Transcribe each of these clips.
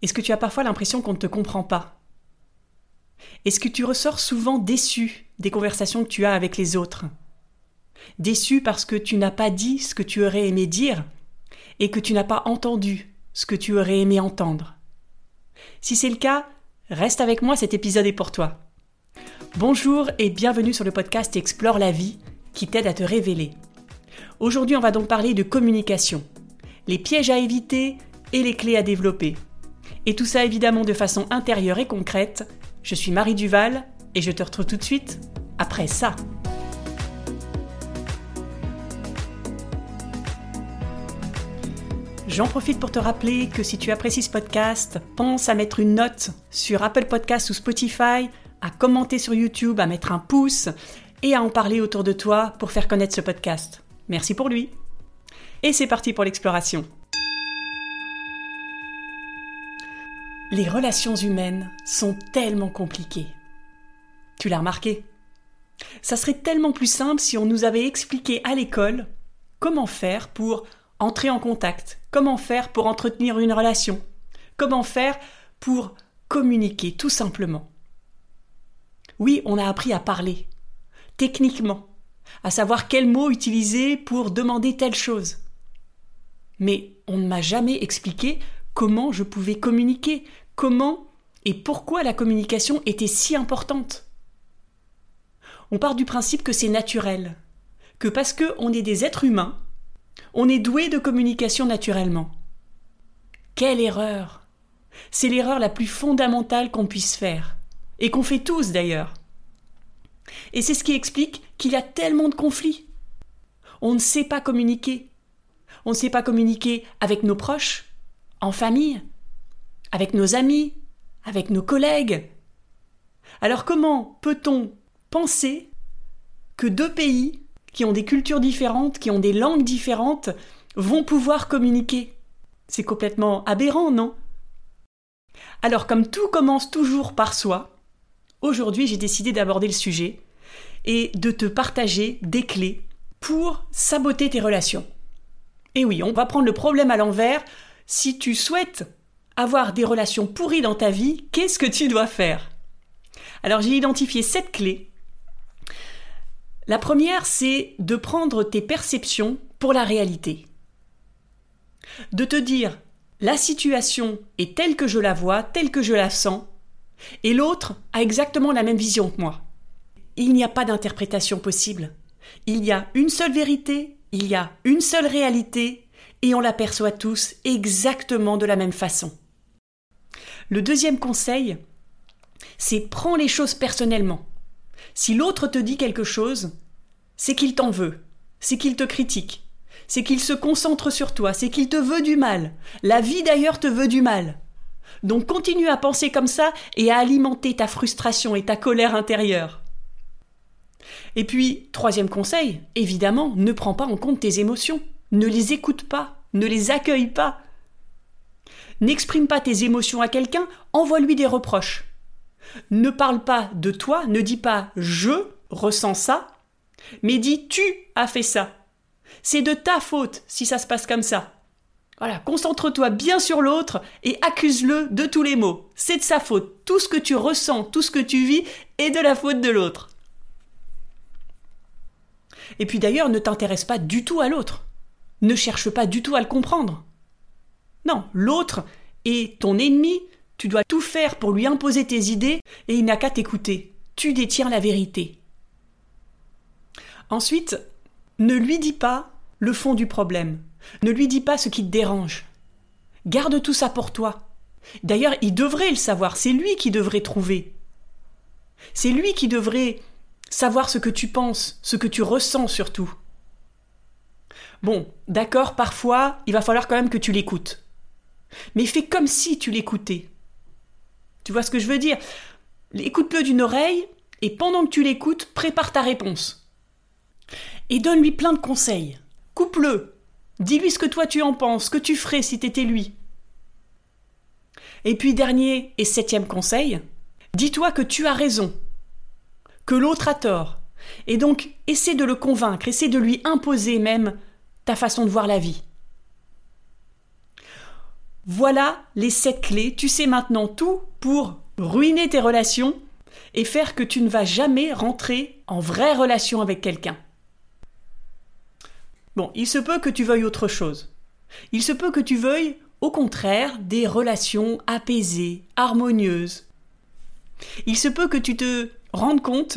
Est-ce que tu as parfois l'impression qu'on ne te comprend pas? Est-ce que tu ressors souvent déçu des conversations que tu as avec les autres? Déçu parce que tu n'as pas dit ce que tu aurais aimé dire et que tu n'as pas entendu ce que tu aurais aimé entendre? Si c'est le cas, reste avec moi, cet épisode est pour toi. Bonjour et bienvenue sur le podcast Explore la vie qui t'aide à te révéler. Aujourd'hui, on va donc parler de communication, les pièges à éviter et les clés à développer. Et tout ça évidemment de façon intérieure et concrète. Je suis Marie Duval et je te retrouve tout de suite après ça. J'en profite pour te rappeler que si tu apprécies ce podcast, pense à mettre une note sur Apple Podcasts ou Spotify, à commenter sur YouTube, à mettre un pouce et à en parler autour de toi pour faire connaître ce podcast. Merci pour lui. Et c'est parti pour l'exploration. Les relations humaines sont tellement compliquées. Tu l'as remarqué? Ça serait tellement plus simple si on nous avait expliqué à l'école comment faire pour entrer en contact, comment faire pour entretenir une relation, comment faire pour communiquer tout simplement. Oui, on a appris à parler, techniquement, à savoir quels mots utiliser pour demander telle chose. Mais on ne m'a jamais expliqué comment je pouvais communiquer, comment et pourquoi la communication était si importante. On part du principe que c'est naturel, que parce qu'on est des êtres humains, on est doué de communication naturellement. Quelle erreur C'est l'erreur la plus fondamentale qu'on puisse faire, et qu'on fait tous d'ailleurs. Et c'est ce qui explique qu'il y a tellement de conflits. On ne sait pas communiquer. On ne sait pas communiquer avec nos proches, en famille, avec nos amis, avec nos collègues. Alors comment peut-on penser que deux pays qui ont des cultures différentes, qui ont des langues différentes, vont pouvoir communiquer? C'est complètement aberrant, non? Alors comme tout commence toujours par soi, aujourd'hui j'ai décidé d'aborder le sujet et de te partager des clés pour saboter tes relations. Et oui, on va prendre le problème à l'envers si tu souhaites avoir des relations pourries dans ta vie, qu'est-ce que tu dois faire? Alors j'ai identifié sept clés. La première, c'est de prendre tes perceptions pour la réalité. De te dire, la situation est telle que je la vois, telle que je la sens, et l'autre a exactement la même vision que moi. Il n'y a pas d'interprétation possible. Il y a une seule vérité, il y a une seule réalité, et on l'aperçoit tous exactement de la même façon. Le deuxième conseil, c'est prends les choses personnellement. Si l'autre te dit quelque chose, c'est qu'il t'en veut, c'est qu'il te critique, c'est qu'il se concentre sur toi, c'est qu'il te veut du mal. La vie d'ailleurs te veut du mal. Donc continue à penser comme ça et à alimenter ta frustration et ta colère intérieure. Et puis, troisième conseil, évidemment, ne prends pas en compte tes émotions. Ne les écoute pas, ne les accueille pas. N'exprime pas tes émotions à quelqu'un, envoie-lui des reproches. Ne parle pas de toi, ne dis pas je ressens ça, mais dis tu as fait ça. C'est de ta faute si ça se passe comme ça. Voilà, concentre-toi bien sur l'autre et accuse-le de tous les maux. C'est de sa faute. Tout ce que tu ressens, tout ce que tu vis est de la faute de l'autre. Et puis d'ailleurs, ne t'intéresse pas du tout à l'autre. Ne cherche pas du tout à le comprendre. Non, l'autre est ton ennemi, tu dois tout faire pour lui imposer tes idées et il n'a qu'à t'écouter. Tu détiens la vérité. Ensuite, ne lui dis pas le fond du problème. Ne lui dis pas ce qui te dérange. Garde tout ça pour toi. D'ailleurs, il devrait le savoir, c'est lui qui devrait trouver. C'est lui qui devrait savoir ce que tu penses, ce que tu ressens surtout. Bon, d'accord, parfois, il va falloir quand même que tu l'écoutes. Mais fais comme si tu l'écoutais. Tu vois ce que je veux dire? Écoute-le d'une oreille, et pendant que tu l'écoutes, prépare ta réponse. Et donne-lui plein de conseils. Coupe-le. Dis-lui ce que toi tu en penses, ce que tu ferais si t'étais lui. Et puis dernier et septième conseil, dis-toi que tu as raison, que l'autre a tort. Et donc, essaie de le convaincre, essaie de lui imposer même ta façon de voir la vie. Voilà les sept clés, tu sais maintenant tout pour ruiner tes relations et faire que tu ne vas jamais rentrer en vraie relation avec quelqu'un. Bon, il se peut que tu veuilles autre chose. Il se peut que tu veuilles, au contraire, des relations apaisées, harmonieuses. Il se peut que tu te rendes compte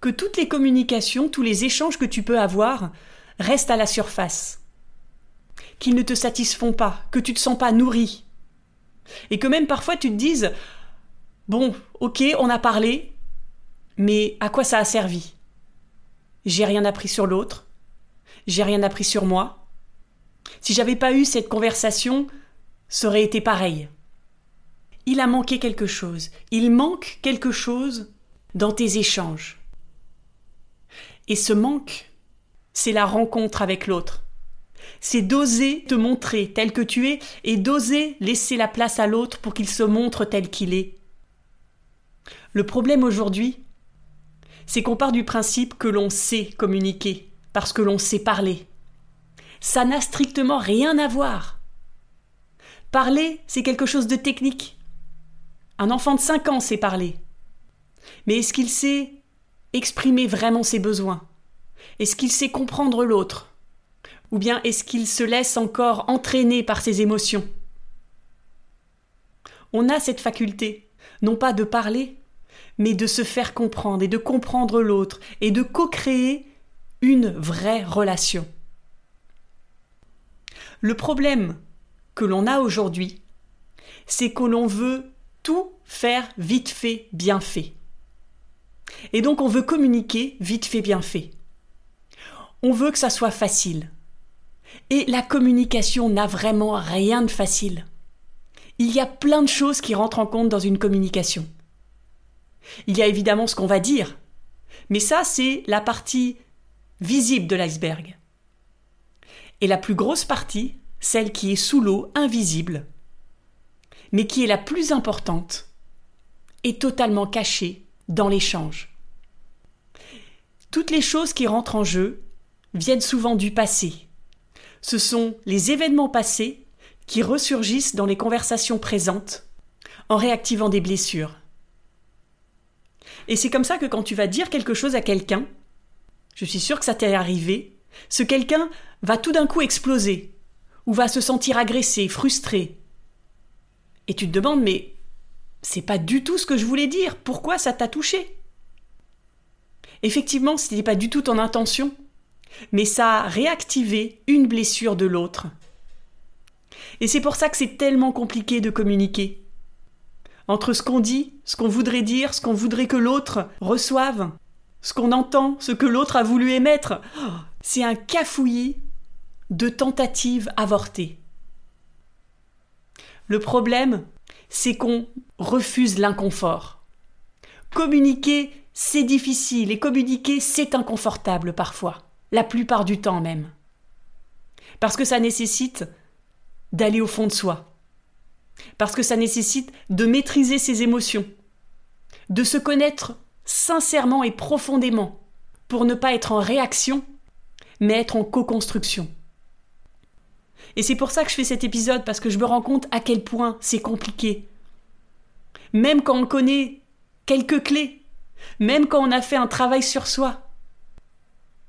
que toutes les communications, tous les échanges que tu peux avoir restent à la surface, qu'ils ne te satisfont pas, que tu ne te sens pas nourri, et que même parfois tu te dises Bon, ok, on a parlé, mais à quoi ça a servi? J'ai rien appris sur l'autre, j'ai rien appris sur moi. Si j'avais pas eu cette conversation, ça aurait été pareil. Il a manqué quelque chose, il manque quelque chose dans tes échanges. Et ce manque, c'est la rencontre avec l'autre. C'est d'oser te montrer tel que tu es et d'oser laisser la place à l'autre pour qu'il se montre tel qu'il est. Le problème aujourd'hui, c'est qu'on part du principe que l'on sait communiquer, parce que l'on sait parler. Ça n'a strictement rien à voir. Parler, c'est quelque chose de technique. Un enfant de 5 ans sait parler. Mais est-ce qu'il sait exprimer vraiment ses besoins? Est-ce qu'il sait comprendre l'autre? Ou bien est-ce qu'il se laisse encore entraîner par ses émotions? On a cette faculté, non pas de parler, mais de se faire comprendre et de comprendre l'autre et de co-créer une vraie relation. Le problème que l'on a aujourd'hui, c'est que l'on veut tout faire vite fait, bien fait. Et donc on veut communiquer vite fait, bien fait. On veut que ça soit facile. Et la communication n'a vraiment rien de facile. Il y a plein de choses qui rentrent en compte dans une communication. Il y a évidemment ce qu'on va dire, mais ça c'est la partie visible de l'iceberg. Et la plus grosse partie, celle qui est sous l'eau, invisible, mais qui est la plus importante, est totalement cachée dans l'échange. Toutes les choses qui rentrent en jeu viennent souvent du passé. Ce sont les événements passés qui ressurgissent dans les conversations présentes en réactivant des blessures. Et c'est comme ça que quand tu vas dire quelque chose à quelqu'un, je suis sûr que ça t'est arrivé, ce quelqu'un va tout d'un coup exploser, ou va se sentir agressé, frustré. Et tu te demandes, mais c'est pas du tout ce que je voulais dire, pourquoi ça t'a touché? Effectivement, ce n'était pas du tout ton intention, mais ça a réactivé une blessure de l'autre. Et c'est pour ça que c'est tellement compliqué de communiquer. Entre ce qu'on dit, ce qu'on voudrait dire, ce qu'on voudrait que l'autre reçoive, ce qu'on entend, ce que l'autre a voulu émettre, c'est un cafouillis de tentatives avortées. Le problème, c'est qu'on refuse l'inconfort. Communiquer, c'est difficile et communiquer, c'est inconfortable parfois, la plupart du temps même. Parce que ça nécessite d'aller au fond de soi, parce que ça nécessite de maîtriser ses émotions, de se connaître sincèrement et profondément, pour ne pas être en réaction, mais être en co-construction. Et c'est pour ça que je fais cet épisode, parce que je me rends compte à quel point c'est compliqué. Même quand on connaît quelques clés, même quand on a fait un travail sur soi.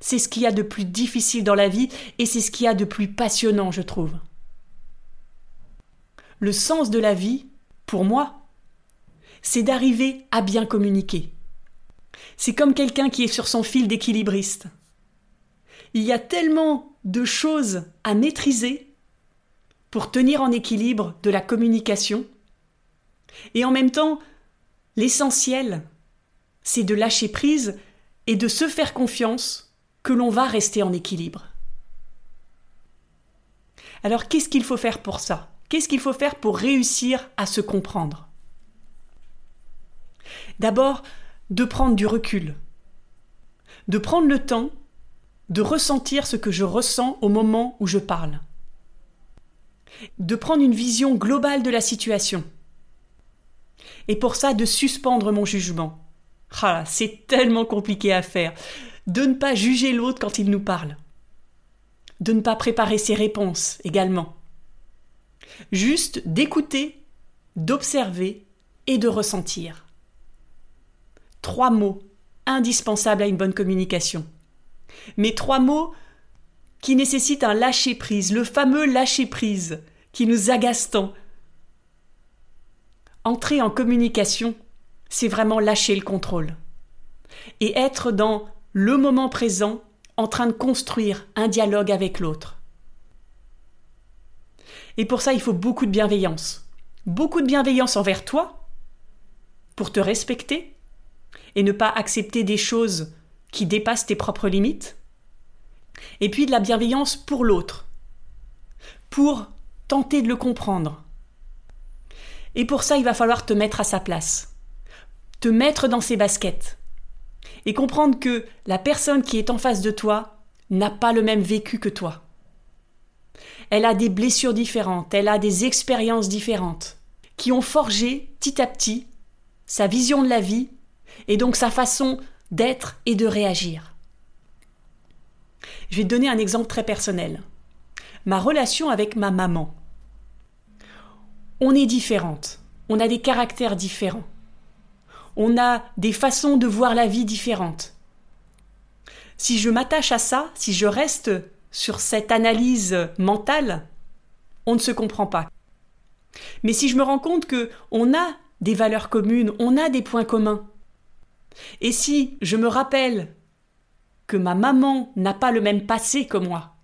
C'est ce qu'il y a de plus difficile dans la vie et c'est ce qu'il y a de plus passionnant, je trouve le sens de la vie, pour moi, c'est d'arriver à bien communiquer. C'est comme quelqu'un qui est sur son fil d'équilibriste. Il y a tellement de choses à maîtriser pour tenir en équilibre de la communication. Et en même temps, l'essentiel, c'est de lâcher prise et de se faire confiance que l'on va rester en équilibre. Alors qu'est-ce qu'il faut faire pour ça? Qu'est-ce qu'il faut faire pour réussir à se comprendre? D'abord, de prendre du recul, de prendre le temps de ressentir ce que je ressens au moment où je parle, de prendre une vision globale de la situation, et pour ça de suspendre mon jugement. Ah, c'est tellement compliqué à faire, de ne pas juger l'autre quand il nous parle, de ne pas préparer ses réponses également Juste d'écouter, d'observer et de ressentir. Trois mots indispensables à une bonne communication. Mais trois mots qui nécessitent un lâcher-prise, le fameux lâcher-prise qui nous agace tant. Entrer en communication, c'est vraiment lâcher le contrôle. Et être dans le moment présent en train de construire un dialogue avec l'autre. Et pour ça, il faut beaucoup de bienveillance. Beaucoup de bienveillance envers toi, pour te respecter, et ne pas accepter des choses qui dépassent tes propres limites. Et puis de la bienveillance pour l'autre, pour tenter de le comprendre. Et pour ça, il va falloir te mettre à sa place, te mettre dans ses baskets, et comprendre que la personne qui est en face de toi n'a pas le même vécu que toi. Elle a des blessures différentes, elle a des expériences différentes, qui ont forgé petit à petit sa vision de la vie et donc sa façon d'être et de réagir. Je vais te donner un exemple très personnel. Ma relation avec ma maman. On est différentes, on a des caractères différents on a des façons de voir la vie différentes. Si je m'attache à ça, si je reste sur cette analyse mentale, on ne se comprend pas. Mais si je me rends compte que on a des valeurs communes, on a des points communs, et si je me rappelle que ma maman n'a pas le même passé que moi,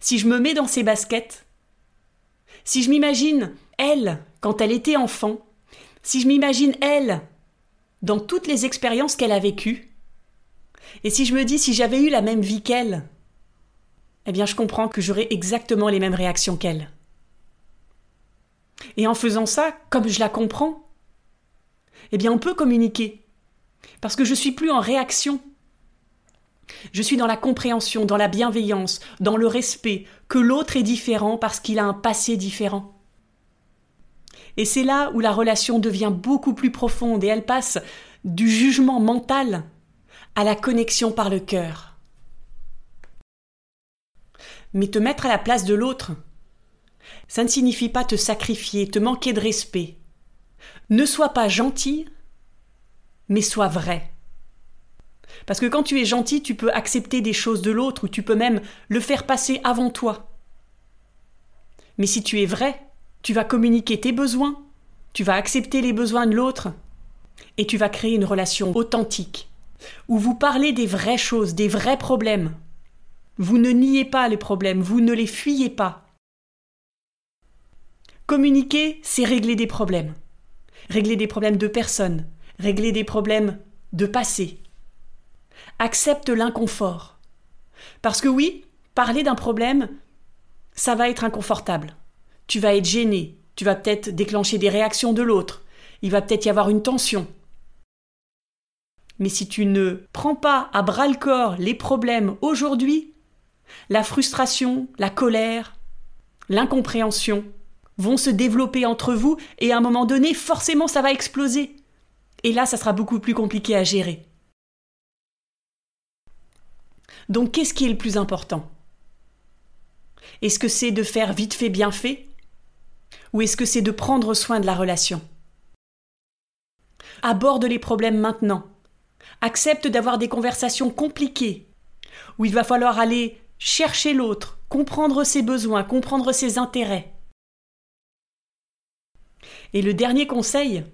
si je me mets dans ses baskets, si je m'imagine elle quand elle était enfant, si je m'imagine elle dans toutes les expériences qu'elle a vécues. Et si je me dis si j'avais eu la même vie qu'elle, eh bien je comprends que j'aurais exactement les mêmes réactions qu'elle. Et en faisant ça, comme je la comprends, eh bien on peut communiquer. Parce que je suis plus en réaction. Je suis dans la compréhension, dans la bienveillance, dans le respect que l'autre est différent parce qu'il a un passé différent. Et c'est là où la relation devient beaucoup plus profonde et elle passe du jugement mental à la connexion par le cœur. Mais te mettre à la place de l'autre, ça ne signifie pas te sacrifier, te manquer de respect. Ne sois pas gentil, mais sois vrai. Parce que quand tu es gentil, tu peux accepter des choses de l'autre ou tu peux même le faire passer avant toi. Mais si tu es vrai, tu vas communiquer tes besoins, tu vas accepter les besoins de l'autre, et tu vas créer une relation authentique, où vous parlez des vraies choses, des vrais problèmes. Vous ne niez pas les problèmes, vous ne les fuyez pas. Communiquer, c'est régler des problèmes. Régler des problèmes de personnes, régler des problèmes de passé. Accepte l'inconfort. Parce que oui, parler d'un problème, ça va être inconfortable tu vas être gêné, tu vas peut-être déclencher des réactions de l'autre, il va peut-être y avoir une tension. Mais si tu ne prends pas à bras le corps les problèmes aujourd'hui, la frustration, la colère, l'incompréhension vont se développer entre vous et à un moment donné, forcément, ça va exploser. Et là, ça sera beaucoup plus compliqué à gérer. Donc, qu'est-ce qui est le plus important? Est-ce que c'est de faire vite fait, bien fait? Ou est-ce que c'est de prendre soin de la relation? Aborde les problèmes maintenant. Accepte d'avoir des conversations compliquées, où il va falloir aller chercher l'autre, comprendre ses besoins, comprendre ses intérêts. Et le dernier conseil,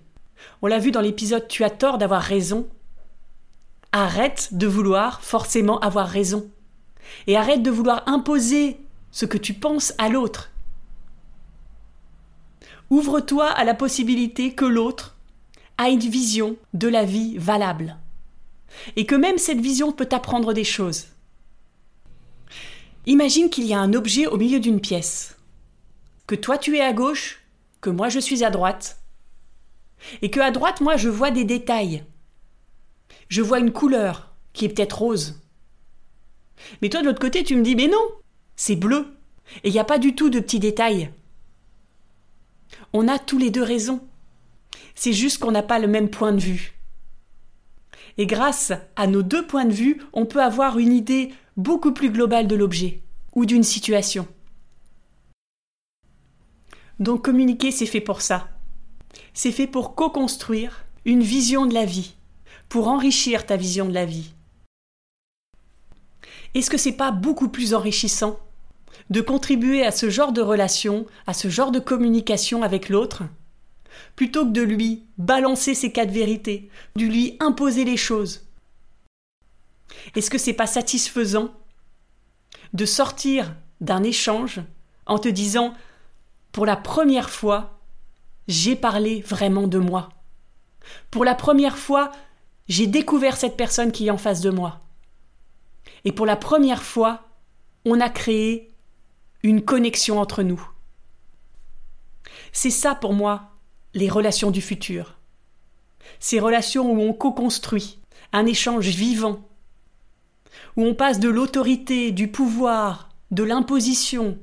on l'a vu dans l'épisode Tu as tort d'avoir raison, arrête de vouloir forcément avoir raison. Et arrête de vouloir imposer ce que tu penses à l'autre. Ouvre-toi à la possibilité que l'autre a une vision de la vie valable. Et que même cette vision peut t'apprendre des choses. Imagine qu'il y a un objet au milieu d'une pièce. Que toi tu es à gauche, que moi je suis à droite. Et que à droite, moi je vois des détails. Je vois une couleur qui est peut-être rose. Mais toi de l'autre côté, tu me dis mais non, c'est bleu. Et il n'y a pas du tout de petits détails. On a tous les deux raison. C'est juste qu'on n'a pas le même point de vue. Et grâce à nos deux points de vue, on peut avoir une idée beaucoup plus globale de l'objet ou d'une situation. Donc communiquer, c'est fait pour ça. C'est fait pour co-construire une vision de la vie, pour enrichir ta vision de la vie. Est-ce que c'est pas beaucoup plus enrichissant de contribuer à ce genre de relation, à ce genre de communication avec l'autre, plutôt que de lui balancer ses quatre vérités, de lui imposer les choses Est-ce que c'est pas satisfaisant de sortir d'un échange en te disant pour la première fois, j'ai parlé vraiment de moi. Pour la première fois, j'ai découvert cette personne qui est en face de moi. Et pour la première fois, on a créé une connexion entre nous. C'est ça pour moi, les relations du futur. Ces relations où on co-construit un échange vivant, où on passe de l'autorité, du pouvoir, de l'imposition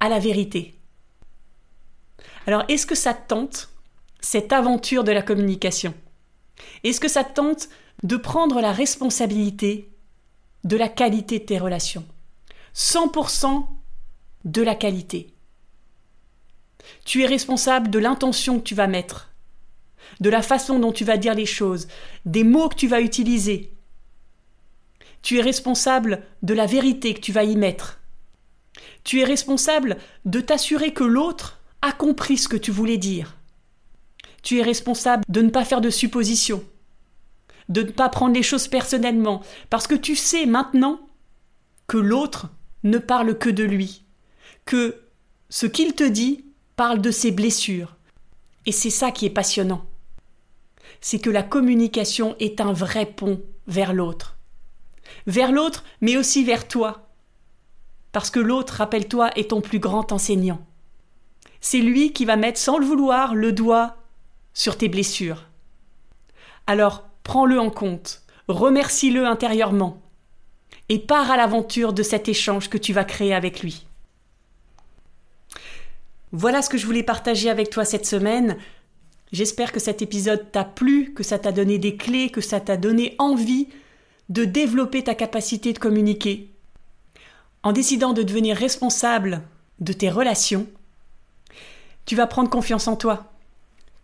à la vérité. Alors, est-ce que ça tente, cette aventure de la communication? Est-ce que ça tente de prendre la responsabilité de la qualité de tes relations? 100% de la qualité. Tu es responsable de l'intention que tu vas mettre, de la façon dont tu vas dire les choses, des mots que tu vas utiliser. Tu es responsable de la vérité que tu vas y mettre. Tu es responsable de t'assurer que l'autre a compris ce que tu voulais dire. Tu es responsable de ne pas faire de suppositions, de ne pas prendre les choses personnellement, parce que tu sais maintenant que l'autre ne parle que de lui, que ce qu'il te dit parle de ses blessures. Et c'est ça qui est passionnant. C'est que la communication est un vrai pont vers l'autre. Vers l'autre, mais aussi vers toi. Parce que l'autre, rappelle-toi, est ton plus grand enseignant c'est lui qui va mettre sans le vouloir le doigt sur tes blessures. Alors prends-le en compte, remercie-le intérieurement, et pars à l'aventure de cet échange que tu vas créer avec lui. Voilà ce que je voulais partager avec toi cette semaine. J'espère que cet épisode t'a plu, que ça t'a donné des clés, que ça t'a donné envie de développer ta capacité de communiquer. En décidant de devenir responsable de tes relations, tu vas prendre confiance en toi.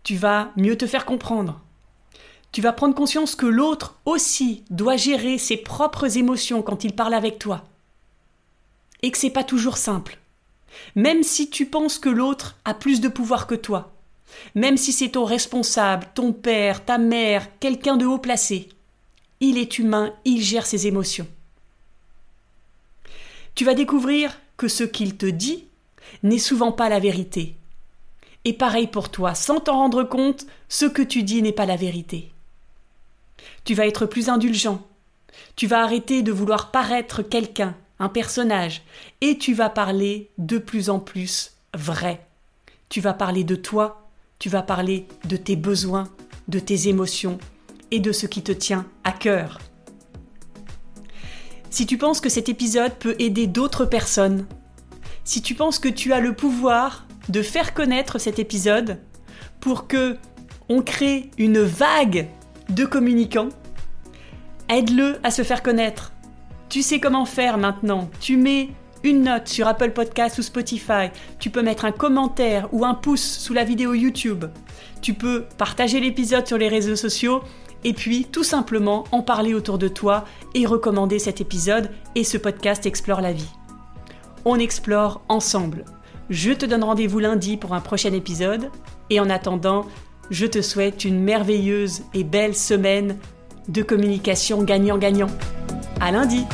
Tu vas mieux te faire comprendre. Tu vas prendre conscience que l'autre aussi doit gérer ses propres émotions quand il parle avec toi. Et que c'est pas toujours simple. Même si tu penses que l'autre a plus de pouvoir que toi, même si c'est ton responsable, ton père, ta mère, quelqu'un de haut placé, il est humain, il gère ses émotions. Tu vas découvrir que ce qu'il te dit n'est souvent pas la vérité, et pareil pour toi, sans t'en rendre compte, ce que tu dis n'est pas la vérité. Tu vas être plus indulgent. Tu vas arrêter de vouloir paraître quelqu'un, personnage, et tu vas parler de plus en plus vrai. Tu vas parler de toi, tu vas parler de tes besoins, de tes émotions et de ce qui te tient à cœur. Si tu penses que cet épisode peut aider d'autres personnes, si tu penses que tu as le pouvoir de faire connaître cet épisode pour que on crée une vague de communicants. Aide-le à se faire connaître. Tu sais comment faire maintenant. Tu mets une note sur Apple Podcast ou Spotify. Tu peux mettre un commentaire ou un pouce sous la vidéo YouTube. Tu peux partager l'épisode sur les réseaux sociaux et puis tout simplement en parler autour de toi et recommander cet épisode et ce podcast Explore la vie. On explore ensemble. Je te donne rendez-vous lundi pour un prochain épisode. Et en attendant, je te souhaite une merveilleuse et belle semaine de communication gagnant-gagnant. À lundi!